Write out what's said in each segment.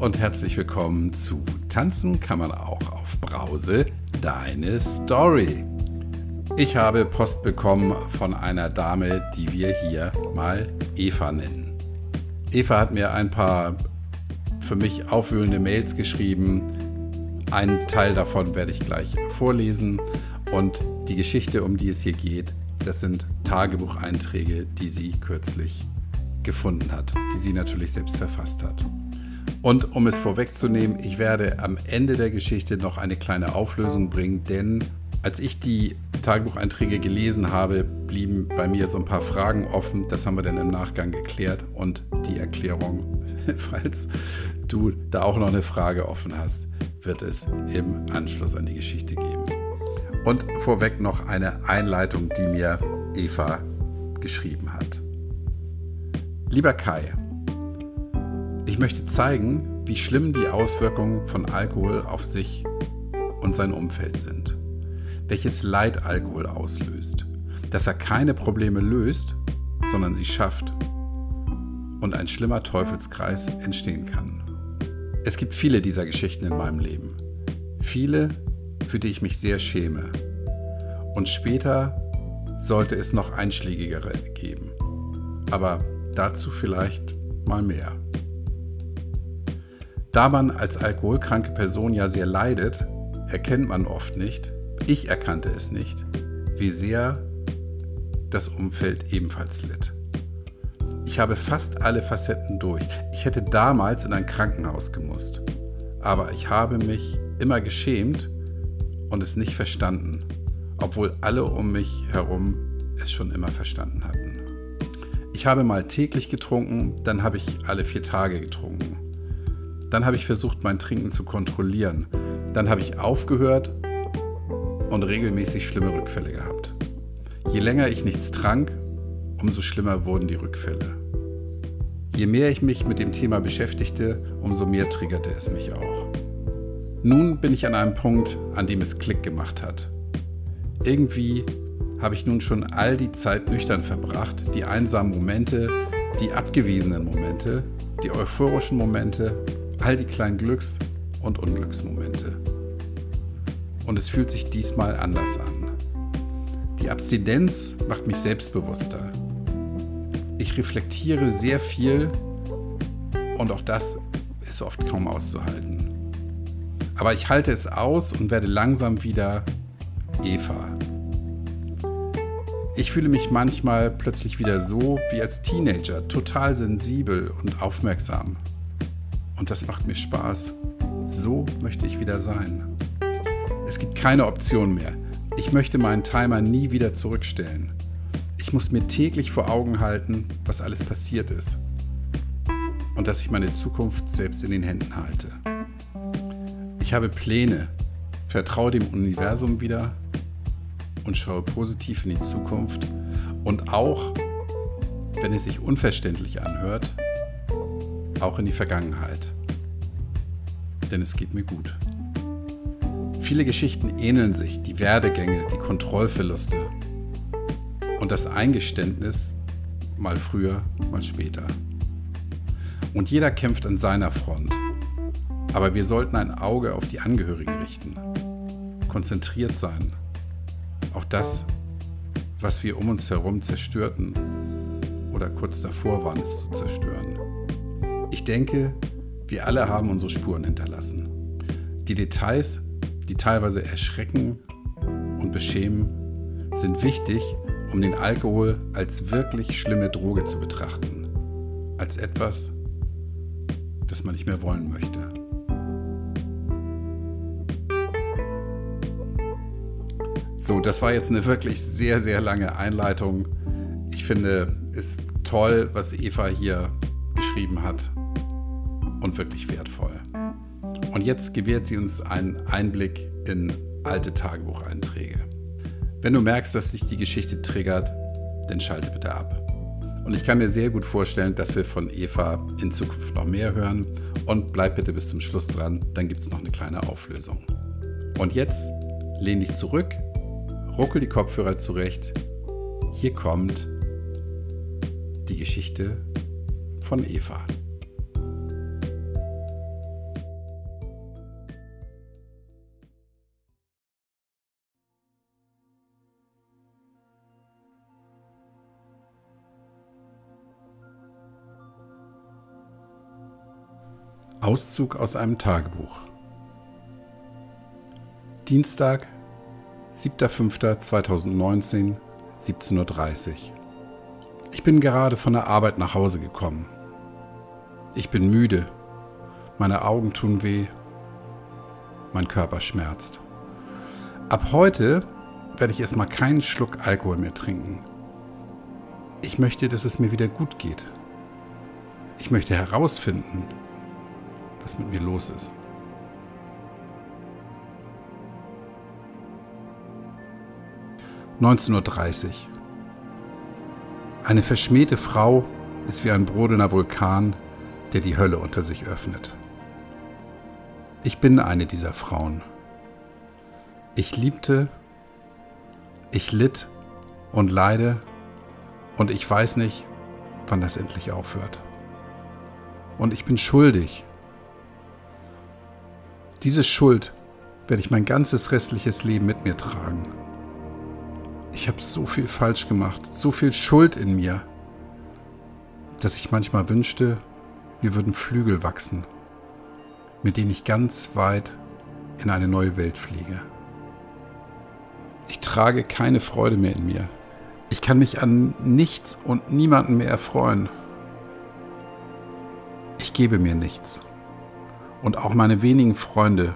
und herzlich willkommen zu Tanzen kann man auch auf Brause, deine Story. Ich habe Post bekommen von einer Dame, die wir hier mal Eva nennen. Eva hat mir ein paar für mich aufwühlende Mails geschrieben. Einen Teil davon werde ich gleich vorlesen. Und die Geschichte, um die es hier geht, das sind Tagebucheinträge, die sie kürzlich gefunden hat, die sie natürlich selbst verfasst hat. Und um es vorwegzunehmen, ich werde am Ende der Geschichte noch eine kleine Auflösung bringen, denn als ich die Tagebucheinträge gelesen habe, blieben bei mir so ein paar Fragen offen. Das haben wir dann im Nachgang geklärt und die Erklärung, falls du da auch noch eine Frage offen hast, wird es im Anschluss an die Geschichte geben. Und vorweg noch eine Einleitung, die mir Eva geschrieben hat. Lieber Kai, ich möchte zeigen, wie schlimm die Auswirkungen von Alkohol auf sich und sein Umfeld sind. Welches Leid Alkohol auslöst. Dass er keine Probleme löst, sondern sie schafft. Und ein schlimmer Teufelskreis entstehen kann. Es gibt viele dieser Geschichten in meinem Leben. Viele, für die ich mich sehr schäme. Und später sollte es noch einschlägigere geben. Aber dazu vielleicht mal mehr. Da man als alkoholkranke Person ja sehr leidet, erkennt man oft nicht, ich erkannte es nicht, wie sehr das Umfeld ebenfalls litt. Ich habe fast alle Facetten durch. Ich hätte damals in ein Krankenhaus gemusst. Aber ich habe mich immer geschämt und es nicht verstanden, obwohl alle um mich herum es schon immer verstanden hatten. Ich habe mal täglich getrunken, dann habe ich alle vier Tage getrunken. Dann habe ich versucht, mein Trinken zu kontrollieren. Dann habe ich aufgehört und regelmäßig schlimme Rückfälle gehabt. Je länger ich nichts trank, umso schlimmer wurden die Rückfälle. Je mehr ich mich mit dem Thema beschäftigte, umso mehr triggerte es mich auch. Nun bin ich an einem Punkt, an dem es Klick gemacht hat. Irgendwie habe ich nun schon all die Zeit nüchtern verbracht, die einsamen Momente, die abgewiesenen Momente, die euphorischen Momente all die kleinen Glücks- und Unglücksmomente. Und es fühlt sich diesmal anders an. Die Abstinenz macht mich selbstbewusster. Ich reflektiere sehr viel und auch das ist oft kaum auszuhalten. Aber ich halte es aus und werde langsam wieder Eva. Ich fühle mich manchmal plötzlich wieder so wie als Teenager, total sensibel und aufmerksam. Und das macht mir Spaß. So möchte ich wieder sein. Es gibt keine Option mehr. Ich möchte meinen Timer nie wieder zurückstellen. Ich muss mir täglich vor Augen halten, was alles passiert ist. Und dass ich meine Zukunft selbst in den Händen halte. Ich habe Pläne, vertraue dem Universum wieder und schaue positiv in die Zukunft. Und auch, wenn es sich unverständlich anhört, auch in die Vergangenheit. Denn es geht mir gut. Viele Geschichten ähneln sich, die Werdegänge, die Kontrollverluste und das Eingeständnis, mal früher, mal später. Und jeder kämpft an seiner Front. Aber wir sollten ein Auge auf die Angehörigen richten, konzentriert sein auf das, was wir um uns herum zerstörten oder kurz davor waren, es zu zerstören. Ich denke, wir alle haben unsere Spuren hinterlassen. Die Details, die teilweise erschrecken und beschämen, sind wichtig, um den Alkohol als wirklich schlimme Droge zu betrachten. Als etwas, das man nicht mehr wollen möchte. So, das war jetzt eine wirklich sehr, sehr lange Einleitung. Ich finde es toll, was Eva hier geschrieben hat und wirklich wertvoll. Und jetzt gewährt sie uns einen Einblick in alte Tagebucheinträge. Wenn du merkst, dass dich die Geschichte triggert, dann schalte bitte ab. Und ich kann mir sehr gut vorstellen, dass wir von Eva in Zukunft noch mehr hören. Und bleib bitte bis zum Schluss dran, dann gibt es noch eine kleine Auflösung. Und jetzt lehn dich zurück, ruckel die Kopfhörer zurecht. Hier kommt die Geschichte von Eva. Auszug aus einem Tagebuch. Dienstag, 7.5.2019, 17.30 Uhr. Ich bin gerade von der Arbeit nach Hause gekommen. Ich bin müde, meine Augen tun weh, mein Körper schmerzt. Ab heute werde ich erstmal keinen Schluck Alkohol mehr trinken. Ich möchte, dass es mir wieder gut geht. Ich möchte herausfinden, was mit mir los ist. (19.30 Uhr). Eine verschmähte Frau ist wie ein brodelnder Vulkan, der die Hölle unter sich öffnet. Ich bin eine dieser Frauen. Ich liebte, ich litt und leide und ich weiß nicht, wann das endlich aufhört. Und ich bin schuldig diese Schuld werde ich mein ganzes restliches Leben mit mir tragen. Ich habe so viel falsch gemacht, so viel Schuld in mir, dass ich manchmal wünschte, mir würden Flügel wachsen, mit denen ich ganz weit in eine neue Welt fliege. Ich trage keine Freude mehr in mir. Ich kann mich an nichts und niemanden mehr erfreuen. Ich gebe mir nichts und auch meine wenigen Freunde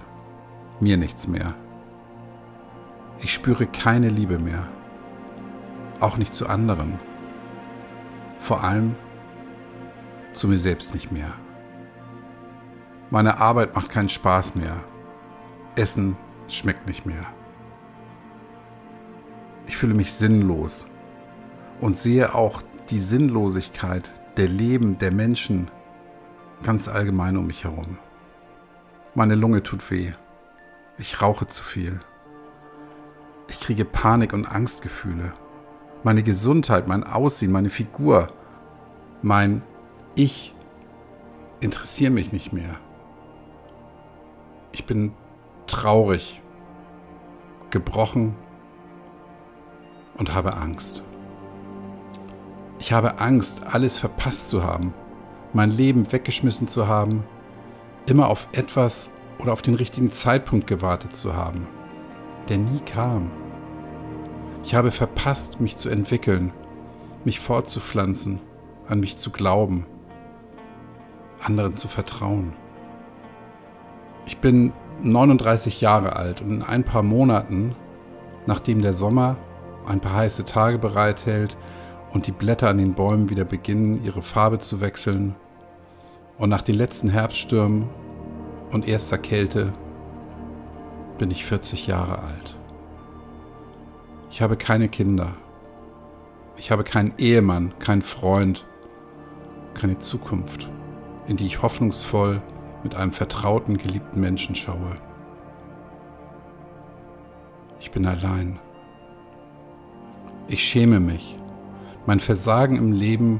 mir nichts mehr. Ich spüre keine Liebe mehr, auch nicht zu anderen, vor allem zu mir selbst nicht mehr. Meine Arbeit macht keinen Spaß mehr, Essen schmeckt nicht mehr. Ich fühle mich sinnlos und sehe auch die Sinnlosigkeit der Leben der Menschen ganz allgemein um mich herum. Meine Lunge tut weh. Ich rauche zu viel. Ich kriege Panik und Angstgefühle. Meine Gesundheit, mein Aussehen, meine Figur, mein Ich interessieren mich nicht mehr. Ich bin traurig, gebrochen und habe Angst. Ich habe Angst, alles verpasst zu haben, mein Leben weggeschmissen zu haben, immer auf etwas oder auf den richtigen Zeitpunkt gewartet zu haben, der nie kam. Ich habe verpasst, mich zu entwickeln, mich fortzupflanzen, an mich zu glauben, anderen zu vertrauen. Ich bin 39 Jahre alt und in ein paar Monaten, nachdem der Sommer ein paar heiße Tage bereithält und die Blätter an den Bäumen wieder beginnen, ihre Farbe zu wechseln und nach den letzten Herbststürmen und erster Kälte bin ich 40 Jahre alt. Ich habe keine Kinder. Ich habe keinen Ehemann, keinen Freund, keine Zukunft, in die ich hoffnungsvoll mit einem vertrauten, geliebten Menschen schaue. Ich bin allein. Ich schäme mich. Mein Versagen im Leben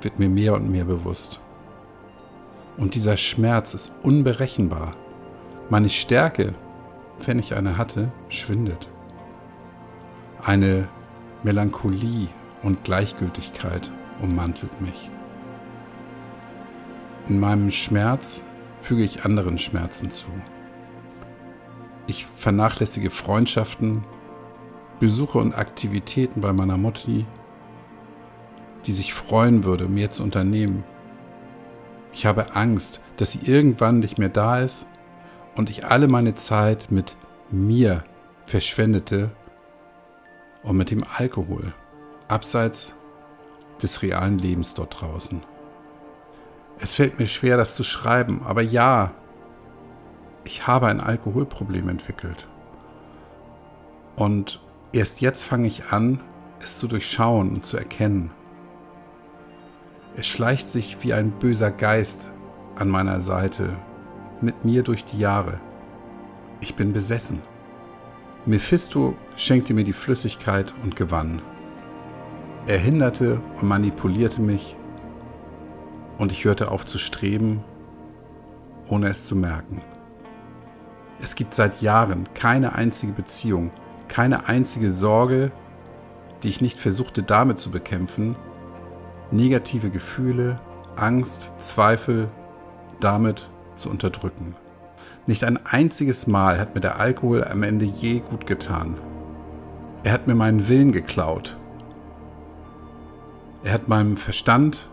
wird mir mehr und mehr bewusst. Und dieser Schmerz ist unberechenbar. Meine Stärke, wenn ich eine hatte, schwindet. Eine Melancholie und Gleichgültigkeit ummantelt mich. In meinem Schmerz füge ich anderen Schmerzen zu. Ich vernachlässige Freundschaften, Besuche und Aktivitäten bei meiner Mutti, die sich freuen würde, mir zu unternehmen, ich habe Angst, dass sie irgendwann nicht mehr da ist und ich alle meine Zeit mit mir verschwendete und mit dem Alkohol, abseits des realen Lebens dort draußen. Es fällt mir schwer, das zu schreiben, aber ja, ich habe ein Alkoholproblem entwickelt. Und erst jetzt fange ich an, es zu durchschauen und zu erkennen. Es schleicht sich wie ein böser Geist an meiner Seite mit mir durch die Jahre. Ich bin besessen. Mephisto schenkte mir die Flüssigkeit und gewann. Er hinderte und manipulierte mich und ich hörte auf zu streben, ohne es zu merken. Es gibt seit Jahren keine einzige Beziehung, keine einzige Sorge, die ich nicht versuchte damit zu bekämpfen, negative Gefühle, Angst, Zweifel, damit zu unterdrücken. Nicht ein einziges Mal hat mir der Alkohol am Ende je gut getan. Er hat mir meinen Willen geklaut. Er hat meinem Verstand,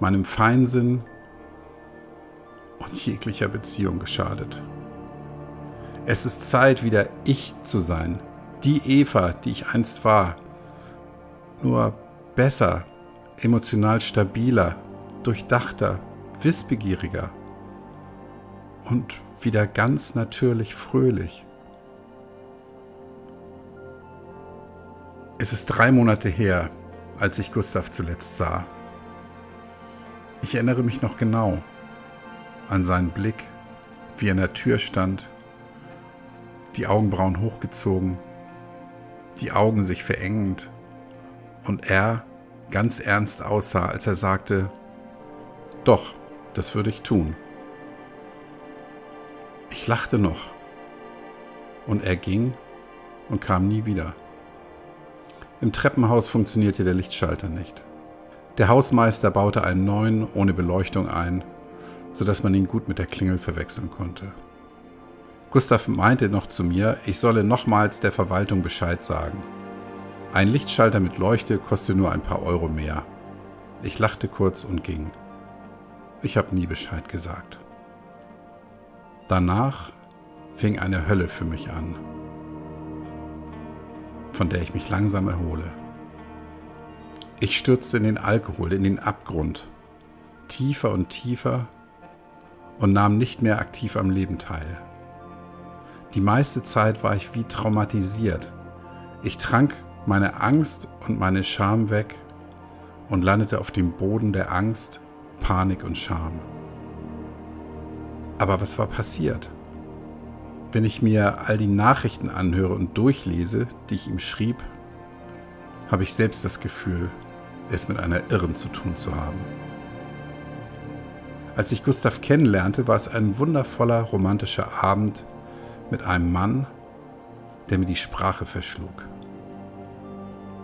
meinem Feinsinn und jeglicher Beziehung geschadet. Es ist Zeit, wieder ich zu sein, die Eva, die ich einst war, nur besser, emotional stabiler, durchdachter, wissbegieriger und wieder ganz natürlich fröhlich. Es ist drei Monate her, als ich Gustav zuletzt sah. Ich erinnere mich noch genau an seinen Blick, wie er in der Tür stand, die Augenbrauen hochgezogen, die Augen sich verengend und er ganz ernst aussah, als er sagte, doch, das würde ich tun. Ich lachte noch und er ging und kam nie wieder. Im Treppenhaus funktionierte der Lichtschalter nicht. Der Hausmeister baute einen neuen ohne Beleuchtung ein, sodass man ihn gut mit der Klingel verwechseln konnte. Gustav meinte noch zu mir, ich solle nochmals der Verwaltung Bescheid sagen. Ein Lichtschalter mit Leuchte kostet nur ein paar Euro mehr. Ich lachte kurz und ging. Ich habe nie Bescheid gesagt. Danach fing eine Hölle für mich an, von der ich mich langsam erhole. Ich stürzte in den Alkohol, in den Abgrund, tiefer und tiefer und nahm nicht mehr aktiv am Leben teil. Die meiste Zeit war ich wie traumatisiert. Ich trank meine Angst und meine Scham weg und landete auf dem Boden der Angst, Panik und Scham. Aber was war passiert? Wenn ich mir all die Nachrichten anhöre und durchlese, die ich ihm schrieb, habe ich selbst das Gefühl, es mit einer Irren zu tun zu haben. Als ich Gustav kennenlernte, war es ein wundervoller romantischer Abend mit einem Mann, der mir die Sprache verschlug.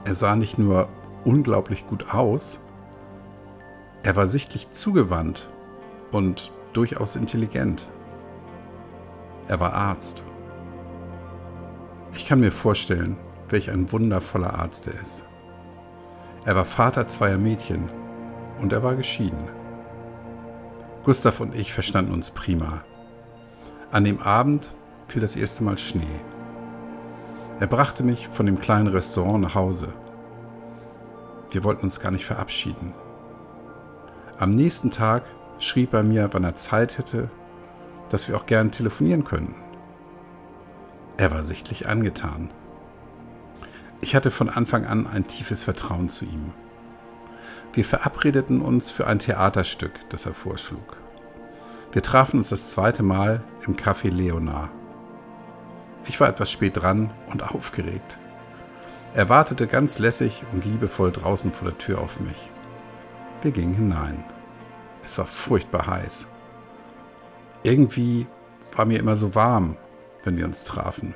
Er sah nicht nur unglaublich gut aus, er war sichtlich zugewandt und durchaus intelligent. Er war Arzt. Ich kann mir vorstellen, welch ein wundervoller Arzt er ist. Er war Vater zweier Mädchen und er war geschieden. Gustav und ich verstanden uns prima. An dem Abend fiel das erste Mal Schnee. Er brachte mich von dem kleinen Restaurant nach Hause. Wir wollten uns gar nicht verabschieden. Am nächsten Tag schrieb er mir, wann er Zeit hätte, dass wir auch gern telefonieren könnten. Er war sichtlich angetan. Ich hatte von Anfang an ein tiefes Vertrauen zu ihm. Wir verabredeten uns für ein Theaterstück, das er vorschlug. Wir trafen uns das zweite Mal im Café Leonard. Ich war etwas spät dran und aufgeregt. Er wartete ganz lässig und liebevoll draußen vor der Tür auf mich. Wir gingen hinein. Es war furchtbar heiß. Irgendwie war mir immer so warm, wenn wir uns trafen.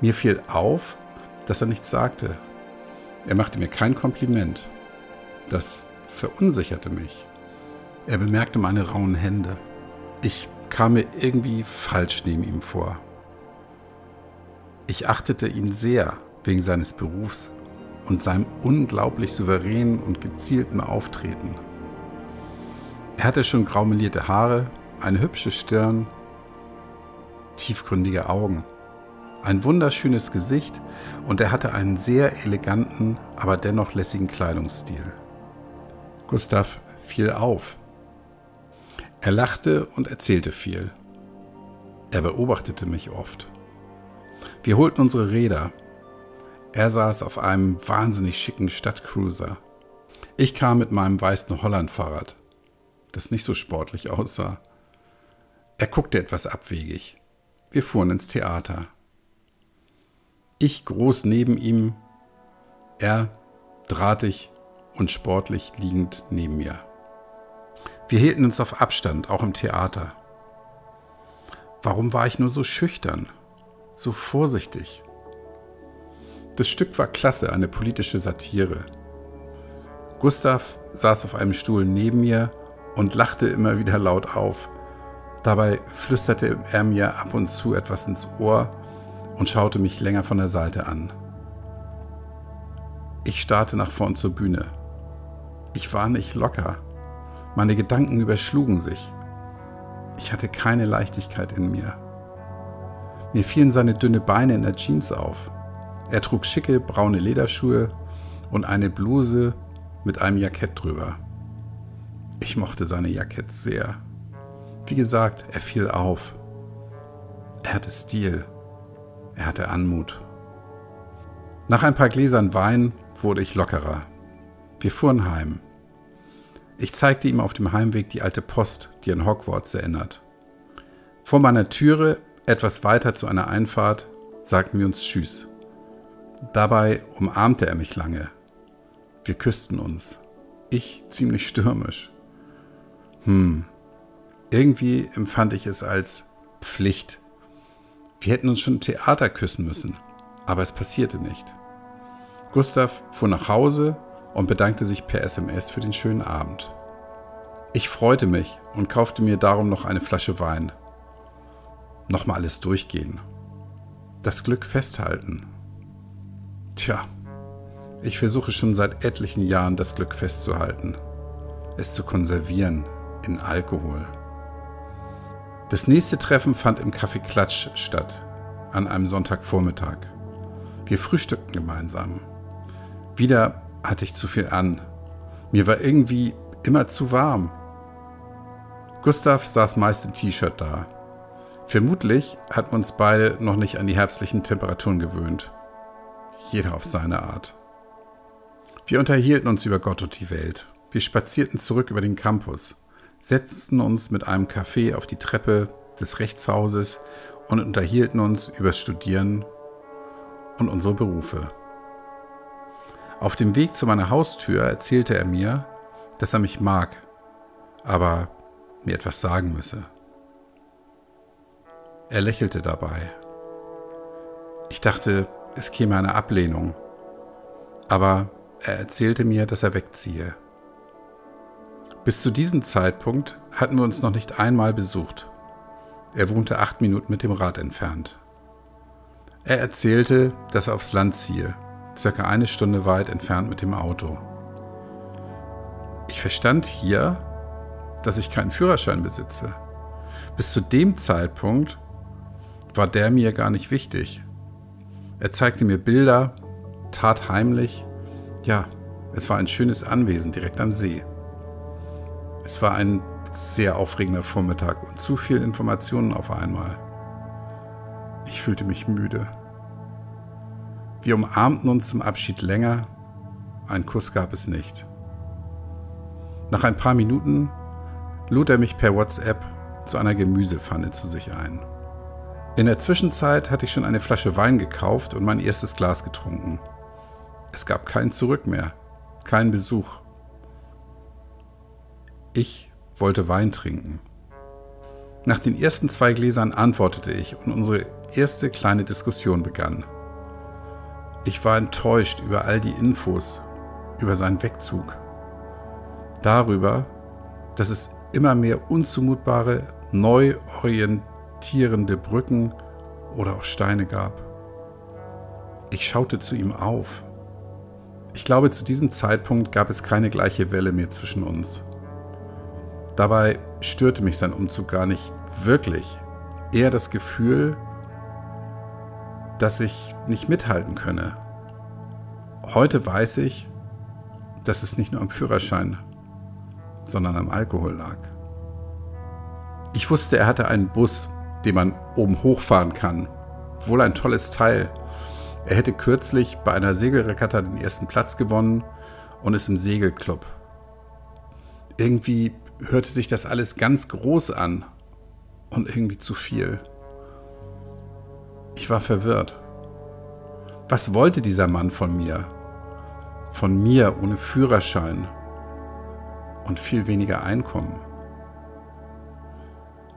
Mir fiel auf, dass er nichts sagte. Er machte mir kein Kompliment. Das verunsicherte mich. Er bemerkte meine rauen Hände. Ich kam mir irgendwie falsch neben ihm vor. Ich achtete ihn sehr wegen seines Berufs und seinem unglaublich souveränen und gezielten Auftreten. Er hatte schon graumelierte Haare, eine hübsche Stirn, tiefgründige Augen, ein wunderschönes Gesicht und er hatte einen sehr eleganten, aber dennoch lässigen Kleidungsstil. Gustav fiel auf. Er lachte und erzählte viel. Er beobachtete mich oft. Wir holten unsere Räder. Er saß auf einem wahnsinnig schicken Stadtcruiser. Ich kam mit meinem weißen Holland-Fahrrad, das nicht so sportlich aussah. Er guckte etwas abwegig. Wir fuhren ins Theater. Ich groß neben ihm, er drahtig und sportlich liegend neben mir. Wir hielten uns auf Abstand, auch im Theater. Warum war ich nur so schüchtern? So vorsichtig. Das Stück war klasse, eine politische Satire. Gustav saß auf einem Stuhl neben mir und lachte immer wieder laut auf. Dabei flüsterte er mir ab und zu etwas ins Ohr und schaute mich länger von der Seite an. Ich starrte nach vorn zur Bühne. Ich war nicht locker. Meine Gedanken überschlugen sich. Ich hatte keine Leichtigkeit in mir. Mir fielen seine dünne Beine in der Jeans auf. Er trug schicke braune Lederschuhe und eine Bluse mit einem Jackett drüber. Ich mochte seine Jacketts sehr. Wie gesagt, er fiel auf. Er hatte Stil. Er hatte Anmut. Nach ein paar Gläsern Wein wurde ich lockerer. Wir fuhren heim. Ich zeigte ihm auf dem Heimweg die alte Post, die an Hogwarts erinnert. Vor meiner Türe, etwas weiter zu einer Einfahrt, sagten wir uns Tschüss. Dabei umarmte er mich lange. Wir küssten uns. Ich ziemlich stürmisch. Hm, irgendwie empfand ich es als Pflicht. Wir hätten uns schon im Theater küssen müssen, aber es passierte nicht. Gustav fuhr nach Hause und bedankte sich per SMS für den schönen Abend. Ich freute mich und kaufte mir darum noch eine Flasche Wein. Nochmal alles durchgehen. Das Glück festhalten. Tja, ich versuche schon seit etlichen Jahren das Glück festzuhalten, es zu konservieren in Alkohol. Das nächste Treffen fand im Café Klatsch statt, an einem Sonntagvormittag. Wir frühstückten gemeinsam. Wieder hatte ich zu viel an. Mir war irgendwie immer zu warm. Gustav saß meist im T-Shirt da. Vermutlich hatten uns beide noch nicht an die herbstlichen Temperaturen gewöhnt. Jeder auf seine Art. Wir unterhielten uns über Gott und die Welt. Wir spazierten zurück über den Campus, setzten uns mit einem Kaffee auf die Treppe des Rechtshauses und unterhielten uns über Studieren und unsere Berufe. Auf dem Weg zu meiner Haustür erzählte er mir, dass er mich mag, aber mir etwas sagen müsse. Er lächelte dabei. Ich dachte, es käme eine Ablehnung, aber er erzählte mir, dass er wegziehe. Bis zu diesem Zeitpunkt hatten wir uns noch nicht einmal besucht. Er wohnte acht Minuten mit dem Rad entfernt. Er erzählte, dass er aufs Land ziehe, circa eine Stunde weit entfernt mit dem Auto. Ich verstand hier, dass ich keinen Führerschein besitze. Bis zu dem Zeitpunkt war der mir gar nicht wichtig. Er zeigte mir Bilder, tat heimlich, ja, es war ein schönes Anwesen direkt am See. Es war ein sehr aufregender Vormittag und zu viel Informationen auf einmal. Ich fühlte mich müde. Wir umarmten uns zum Abschied länger, einen Kuss gab es nicht. Nach ein paar Minuten lud er mich per WhatsApp zu einer Gemüsepfanne zu sich ein. In der Zwischenzeit hatte ich schon eine Flasche Wein gekauft und mein erstes Glas getrunken. Es gab kein Zurück mehr, keinen Besuch. Ich wollte Wein trinken. Nach den ersten zwei Gläsern antwortete ich und unsere erste kleine Diskussion begann. Ich war enttäuscht über all die Infos, über seinen Wegzug. Darüber, dass es immer mehr unzumutbare, neu orientierende Brücken oder auch Steine gab. Ich schaute zu ihm auf. Ich glaube, zu diesem Zeitpunkt gab es keine gleiche Welle mehr zwischen uns. Dabei störte mich sein Umzug gar nicht wirklich. Eher das Gefühl, dass ich nicht mithalten könne. Heute weiß ich, dass es nicht nur am Führerschein, sondern am Alkohol lag. Ich wusste, er hatte einen Bus, den man oben hochfahren kann. Wohl ein tolles Teil, er hätte kürzlich bei einer Segelregatta den ersten Platz gewonnen und ist im Segelclub. Irgendwie hörte sich das alles ganz groß an und irgendwie zu viel. Ich war verwirrt. Was wollte dieser Mann von mir? Von mir ohne Führerschein und viel weniger Einkommen.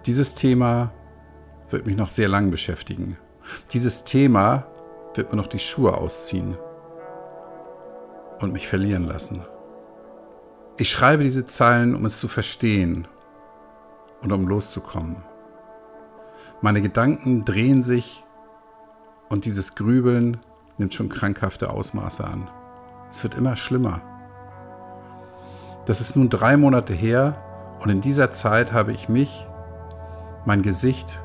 Dieses Thema wird mich noch sehr lang beschäftigen. Dieses Thema wird mir noch die Schuhe ausziehen und mich verlieren lassen. Ich schreibe diese Zeilen, um es zu verstehen und um loszukommen. Meine Gedanken drehen sich und dieses Grübeln nimmt schon krankhafte Ausmaße an. Es wird immer schlimmer. Das ist nun drei Monate her und in dieser Zeit habe ich mich, mein Gesicht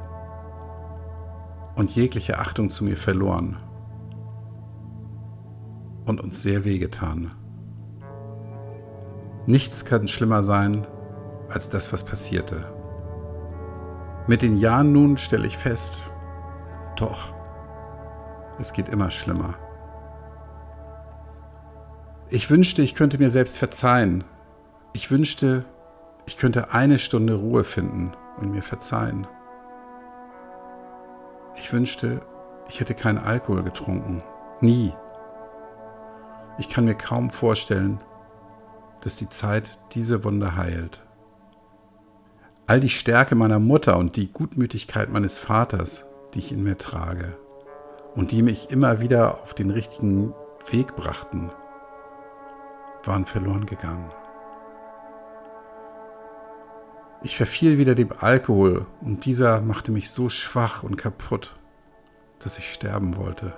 und jegliche Achtung zu mir verloren und uns sehr wehgetan. Nichts kann schlimmer sein als das, was passierte. Mit den Jahren nun stelle ich fest, doch, es geht immer schlimmer. Ich wünschte, ich könnte mir selbst verzeihen. Ich wünschte, ich könnte eine Stunde Ruhe finden und mir verzeihen. Ich wünschte, ich hätte keinen Alkohol getrunken. Nie. Ich kann mir kaum vorstellen, dass die Zeit diese Wunde heilt. All die Stärke meiner Mutter und die Gutmütigkeit meines Vaters, die ich in mir trage und die mich immer wieder auf den richtigen Weg brachten, waren verloren gegangen. Ich verfiel wieder dem Alkohol und dieser machte mich so schwach und kaputt, dass ich sterben wollte.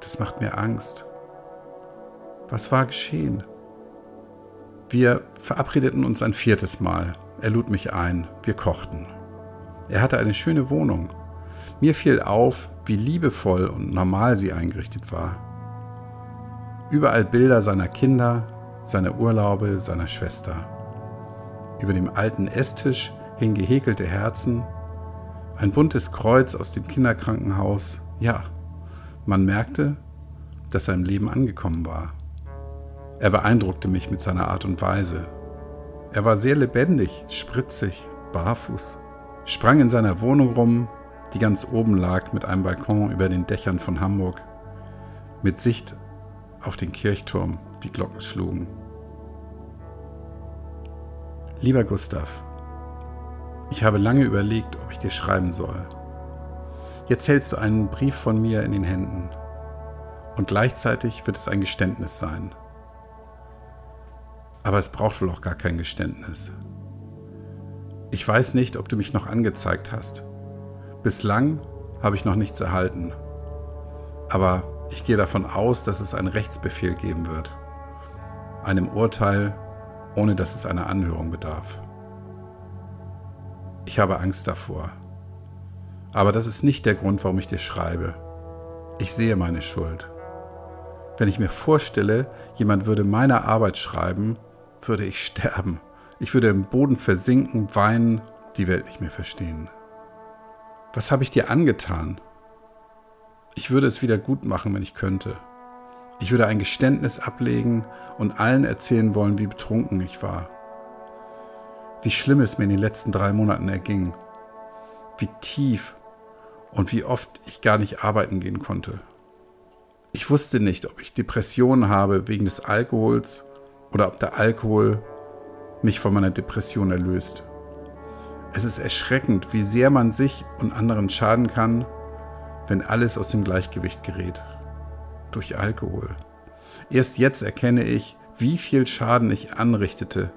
Das macht mir Angst. Was war geschehen? Wir verabredeten uns ein viertes Mal. Er lud mich ein. Wir kochten. Er hatte eine schöne Wohnung. Mir fiel auf, wie liebevoll und normal sie eingerichtet war. Überall Bilder seiner Kinder, seiner Urlaube, seiner Schwester. Über dem alten Esstisch hingen gehäkelte Herzen, ein buntes Kreuz aus dem Kinderkrankenhaus. Ja, man merkte, dass er im Leben angekommen war. Er beeindruckte mich mit seiner Art und Weise. Er war sehr lebendig, spritzig, barfuß, sprang in seiner Wohnung rum, die ganz oben lag mit einem Balkon über den Dächern von Hamburg, mit Sicht auf den Kirchturm, die Glocken schlugen. Lieber Gustav, ich habe lange überlegt, ob ich dir schreiben soll. Jetzt hältst du einen Brief von mir in den Händen. Und gleichzeitig wird es ein Geständnis sein. Aber es braucht wohl auch gar kein Geständnis. Ich weiß nicht, ob du mich noch angezeigt hast. Bislang habe ich noch nichts erhalten. Aber ich gehe davon aus, dass es einen Rechtsbefehl geben wird. Einem Urteil, ohne dass es einer Anhörung bedarf. Ich habe Angst davor. Aber das ist nicht der Grund, warum ich dir schreibe. Ich sehe meine Schuld. Wenn ich mir vorstelle, jemand würde meine Arbeit schreiben, würde ich sterben. Ich würde im Boden versinken, weinen, die Welt nicht mehr verstehen. Was habe ich dir angetan? Ich würde es wieder gut machen, wenn ich könnte. Ich würde ein Geständnis ablegen und allen erzählen wollen, wie betrunken ich war. Wie schlimm es mir in den letzten drei Monaten erging. Wie tief und wie oft ich gar nicht arbeiten gehen konnte. Ich wusste nicht, ob ich Depressionen habe wegen des Alkohols oder ob der Alkohol mich von meiner Depression erlöst. Es ist erschreckend, wie sehr man sich und anderen schaden kann, wenn alles aus dem Gleichgewicht gerät. Durch Alkohol. Erst jetzt erkenne ich, wie viel Schaden ich anrichtete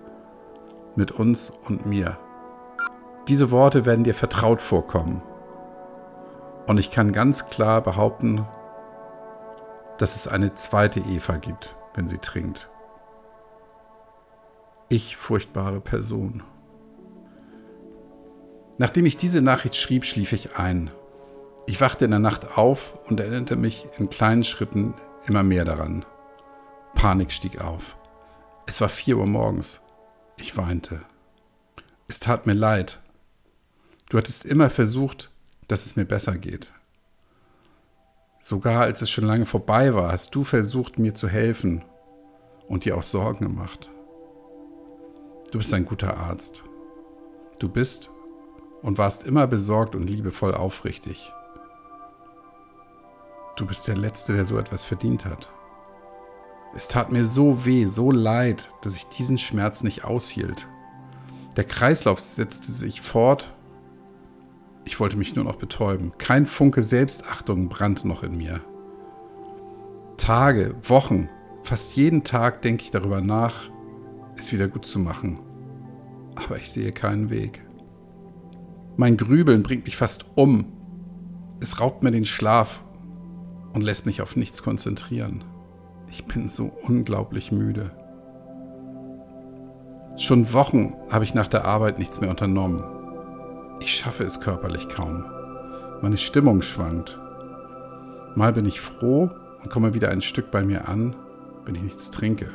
mit uns und mir. Diese Worte werden dir vertraut vorkommen. Und ich kann ganz klar behaupten, dass es eine zweite Eva gibt, wenn sie trinkt. Ich, furchtbare Person. Nachdem ich diese Nachricht schrieb, schlief ich ein. Ich wachte in der Nacht auf und erinnerte mich in kleinen Schritten immer mehr daran. Panik stieg auf. Es war vier Uhr morgens. Ich weinte. Es tat mir leid. Du hattest immer versucht, dass es mir besser geht. Sogar als es schon lange vorbei war, hast du versucht, mir zu helfen und dir auch Sorgen gemacht. Du bist ein guter Arzt. Du bist und warst immer besorgt und liebevoll aufrichtig. Du bist der Letzte, der so etwas verdient hat. Es tat mir so weh, so leid, dass ich diesen Schmerz nicht aushielt. Der Kreislauf setzte sich fort ich wollte mich nur noch betäuben. Kein Funke Selbstachtung brannte noch in mir. Tage, Wochen Fast jeden Tag denke ich darüber nach, es wieder gut zu machen. Aber ich sehe keinen Weg. Mein Grübeln bringt mich fast um. Es raubt mir den Schlaf und lässt mich auf nichts konzentrieren. Ich bin so unglaublich müde. Schon Wochen habe ich nach der Arbeit nichts mehr unternommen. Ich schaffe es körperlich kaum. Meine Stimmung schwankt. Mal bin ich froh und komme wieder ein Stück bei mir an, wenn ich nichts trinke.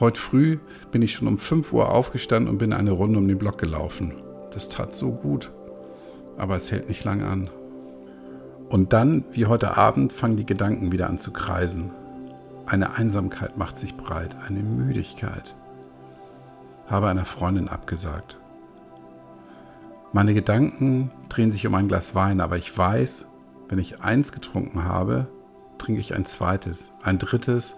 Heute früh bin ich schon um 5 Uhr aufgestanden und bin eine Runde um den Block gelaufen. Das tat so gut, aber es hält nicht lang an. Und dann, wie heute Abend, fangen die Gedanken wieder an zu kreisen. Eine Einsamkeit macht sich breit, eine Müdigkeit. Habe einer Freundin abgesagt. Meine Gedanken drehen sich um ein Glas Wein, aber ich weiß, wenn ich eins getrunken habe, trinke ich ein zweites, ein drittes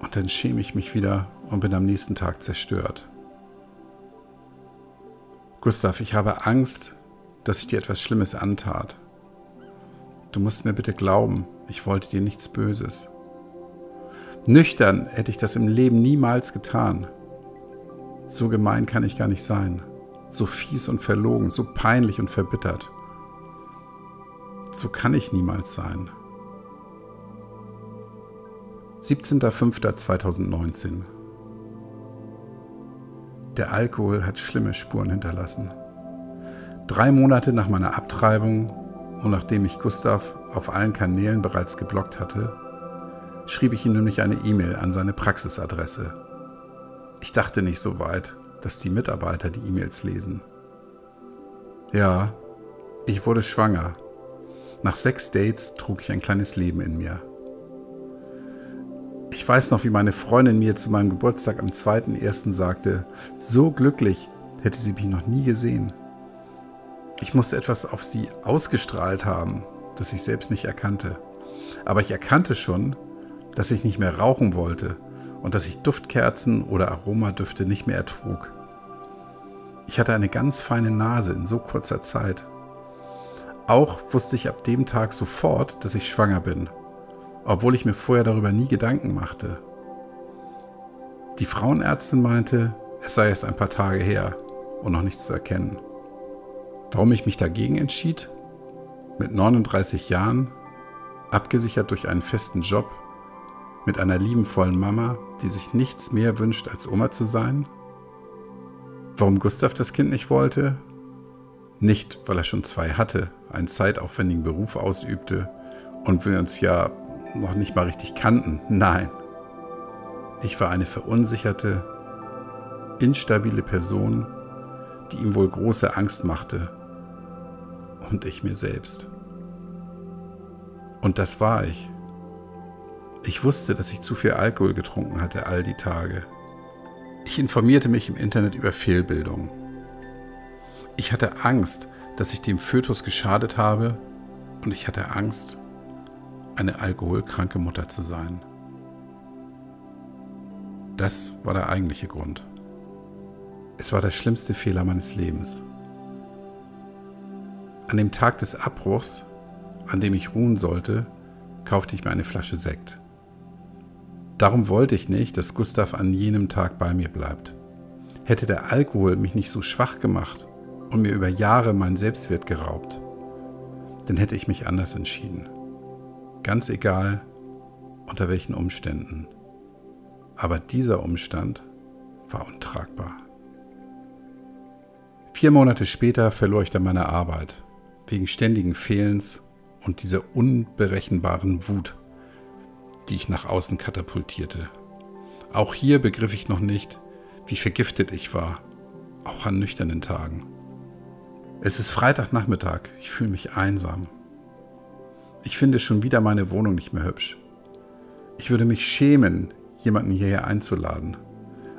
und dann schäme ich mich wieder und bin am nächsten Tag zerstört. Gustav, ich habe Angst, dass ich dir etwas Schlimmes antat. Du musst mir bitte glauben, ich wollte dir nichts Böses. Nüchtern hätte ich das im Leben niemals getan. So gemein kann ich gar nicht sein. So fies und verlogen, so peinlich und verbittert. So kann ich niemals sein. 17.05.2019 Der Alkohol hat schlimme Spuren hinterlassen. Drei Monate nach meiner Abtreibung und nachdem ich Gustav auf allen Kanälen bereits geblockt hatte, schrieb ich ihm nämlich eine E-Mail an seine Praxisadresse. Ich dachte nicht so weit, dass die Mitarbeiter die E-Mails lesen. Ja, ich wurde schwanger. Nach sechs Dates trug ich ein kleines Leben in mir. Ich weiß noch, wie meine Freundin mir zu meinem Geburtstag am 2.1. sagte, so glücklich hätte sie mich noch nie gesehen. Ich musste etwas auf sie ausgestrahlt haben, das ich selbst nicht erkannte. Aber ich erkannte schon, dass ich nicht mehr rauchen wollte und dass ich Duftkerzen oder Aromadüfte nicht mehr ertrug. Ich hatte eine ganz feine Nase in so kurzer Zeit. Auch wusste ich ab dem Tag sofort, dass ich schwanger bin obwohl ich mir vorher darüber nie Gedanken machte. Die Frauenärztin meinte, es sei erst ein paar Tage her und noch nichts zu erkennen. Warum ich mich dagegen entschied? Mit 39 Jahren, abgesichert durch einen festen Job, mit einer liebenvollen Mama, die sich nichts mehr wünscht, als Oma zu sein? Warum Gustav das Kind nicht wollte? Nicht, weil er schon zwei hatte, einen zeitaufwendigen Beruf ausübte und wir uns ja noch nicht mal richtig kannten. Nein. Ich war eine verunsicherte, instabile Person, die ihm wohl große Angst machte. Und ich mir selbst. Und das war ich. Ich wusste, dass ich zu viel Alkohol getrunken hatte all die Tage. Ich informierte mich im Internet über Fehlbildungen. Ich hatte Angst, dass ich dem Fötus geschadet habe und ich hatte Angst, eine alkoholkranke Mutter zu sein. Das war der eigentliche Grund. Es war der schlimmste Fehler meines Lebens. An dem Tag des Abbruchs, an dem ich ruhen sollte, kaufte ich mir eine Flasche Sekt. Darum wollte ich nicht, dass Gustav an jenem Tag bei mir bleibt. Hätte der Alkohol mich nicht so schwach gemacht und mir über Jahre meinen Selbstwert geraubt, dann hätte ich mich anders entschieden. Ganz egal, unter welchen Umständen. Aber dieser Umstand war untragbar. Vier Monate später verlor ich dann meine Arbeit, wegen ständigen Fehlens und dieser unberechenbaren Wut, die ich nach außen katapultierte. Auch hier begriff ich noch nicht, wie vergiftet ich war, auch an nüchternen Tagen. Es ist Freitagnachmittag, ich fühle mich einsam. Ich finde schon wieder meine Wohnung nicht mehr hübsch. Ich würde mich schämen, jemanden hierher einzuladen.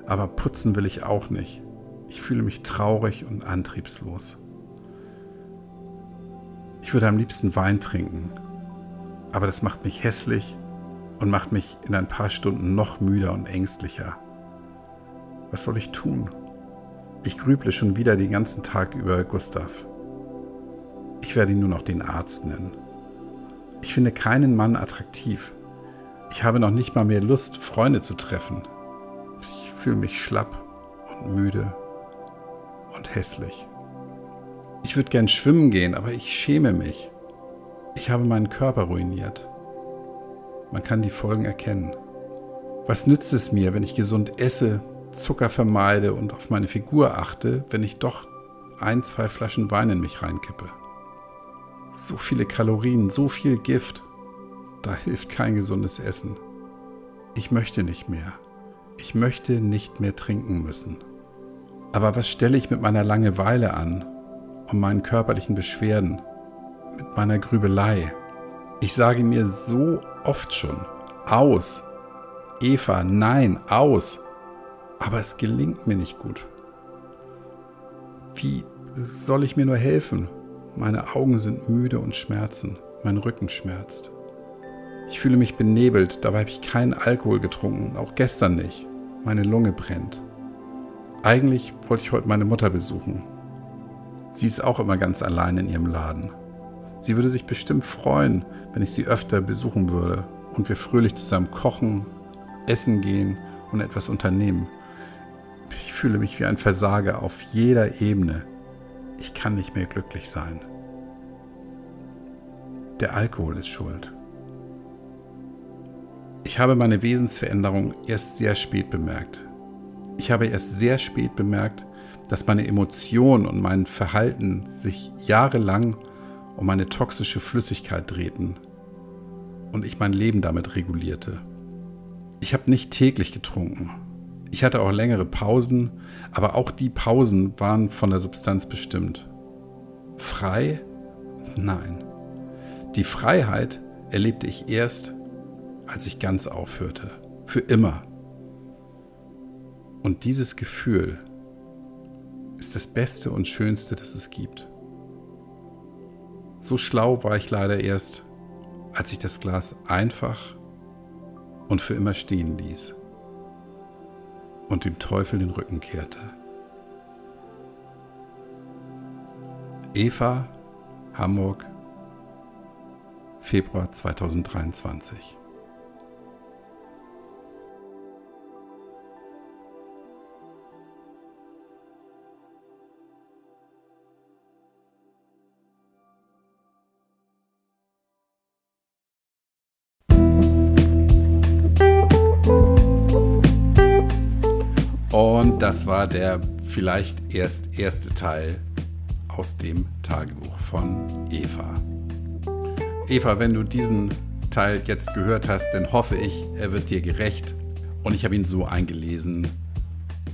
Aber putzen will ich auch nicht. Ich fühle mich traurig und antriebslos. Ich würde am liebsten Wein trinken. Aber das macht mich hässlich und macht mich in ein paar Stunden noch müder und ängstlicher. Was soll ich tun? Ich grüble schon wieder den ganzen Tag über Gustav. Ich werde ihn nur noch den Arzt nennen. Ich finde keinen Mann attraktiv, Ich habe noch nicht mal mehr Lust, Freunde zu treffen. Ich fühle mich schlapp und müde und hässlich. Ich würde gern schwimmen gehen, aber ich schäme mich. Ich habe meinen Körper ruiniert. Man kann die Folgen erkennen. Was nützt es mir, wenn ich gesund esse, Zucker vermeide und auf meine Figur achte, wenn ich doch ein, zwei Flaschen Wein in mich reinkippe? So viele Kalorien, so viel Gift. Da hilft kein gesundes Essen. Ich möchte nicht mehr. Ich möchte nicht mehr trinken müssen. Aber was stelle ich mit meiner Langeweile an und meinen körperlichen Beschwerden, mit meiner Grübelei? Ich sage mir so oft schon, aus. Eva, nein, aus. Aber es gelingt mir nicht gut. Wie soll ich mir nur helfen? Meine Augen sind müde und schmerzen. Mein Rücken schmerzt. Ich fühle mich benebelt, dabei habe ich keinen Alkohol getrunken, auch gestern nicht. Meine Lunge brennt. Eigentlich wollte ich heute meine Mutter besuchen. Sie ist auch immer ganz allein in ihrem Laden. Sie würde sich bestimmt freuen, wenn ich sie öfter besuchen würde und wir fröhlich zusammen kochen, essen gehen und etwas unternehmen. Ich fühle mich wie ein Versager auf jeder Ebene. Ich kann nicht mehr glücklich sein. Der Alkohol ist schuld. Ich habe meine Wesensveränderung erst sehr spät bemerkt. Ich habe erst sehr spät bemerkt, dass meine Emotionen und mein Verhalten sich jahrelang um meine toxische Flüssigkeit drehten und ich mein Leben damit regulierte. Ich habe nicht täglich getrunken. Ich hatte auch längere Pausen, aber auch die Pausen waren von der Substanz bestimmt. Frei? Nein. Die Freiheit erlebte ich erst, als ich ganz aufhörte. Für immer. Und dieses Gefühl ist das Beste und Schönste, das es gibt. So schlau war ich leider erst, als ich das Glas einfach und für immer stehen ließ und dem Teufel den Rücken kehrte. Eva, Hamburg, Februar 2023. das war der vielleicht erst erste Teil aus dem Tagebuch von Eva. Eva, wenn du diesen Teil jetzt gehört hast, dann hoffe ich, er wird dir gerecht und ich habe ihn so eingelesen,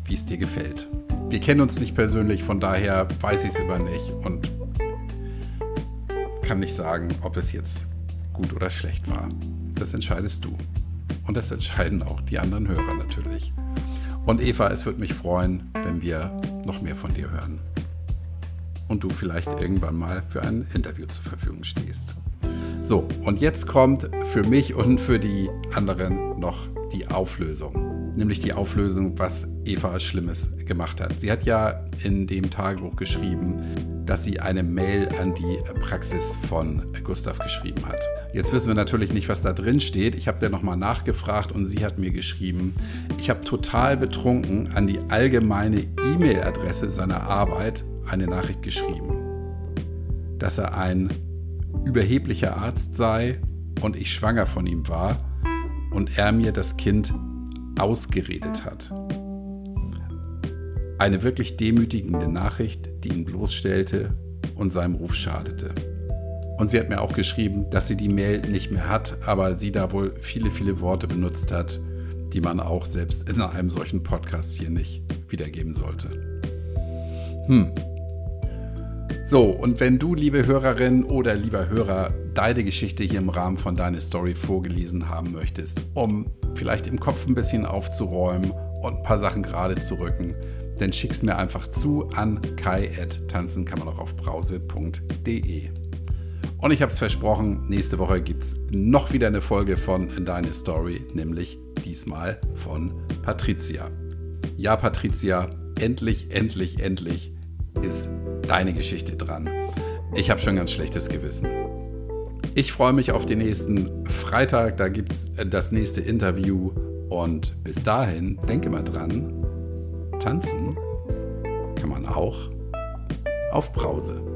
wie es dir gefällt. Wir kennen uns nicht persönlich, von daher weiß ich es immer nicht und kann nicht sagen, ob es jetzt gut oder schlecht war. Das entscheidest du. Und das entscheiden auch die anderen Hörer natürlich. Und Eva, es würde mich freuen, wenn wir noch mehr von dir hören. Und du vielleicht irgendwann mal für ein Interview zur Verfügung stehst. So, und jetzt kommt für mich und für die anderen noch die Auflösung. Nämlich die Auflösung, was Eva Schlimmes gemacht hat. Sie hat ja in dem Tagebuch geschrieben, dass sie eine Mail an die Praxis von Gustav geschrieben hat. Jetzt wissen wir natürlich nicht, was da drin steht. Ich habe da nochmal nachgefragt und sie hat mir geschrieben, ich habe total betrunken an die allgemeine E-Mail-Adresse seiner Arbeit eine Nachricht geschrieben, dass er ein überheblicher Arzt sei und ich schwanger von ihm war und er mir das Kind ausgeredet hat. Eine wirklich demütigende Nachricht, die ihn bloßstellte und seinem Ruf schadete. Und sie hat mir auch geschrieben, dass sie die Mail nicht mehr hat, aber sie da wohl viele, viele Worte benutzt hat, die man auch selbst in einem solchen Podcast hier nicht wiedergeben sollte. Hm. So, und wenn du, liebe Hörerin oder lieber Hörer, deine Geschichte hier im Rahmen von deiner Story vorgelesen haben möchtest, um vielleicht im Kopf ein bisschen aufzuräumen und ein paar Sachen gerade zu rücken, dann schick's mir einfach zu an kai.tanzen Und ich habe es versprochen, nächste Woche gibt es noch wieder eine Folge von Deine Story, nämlich diesmal von Patricia. Ja, Patricia, endlich, endlich, endlich ist deine Geschichte dran. Ich habe schon ganz schlechtes Gewissen. Ich freue mich auf den nächsten Freitag. Da gibt es das nächste Interview. Und bis dahin, denke mal dran, tanzen kann man auch auf Brause.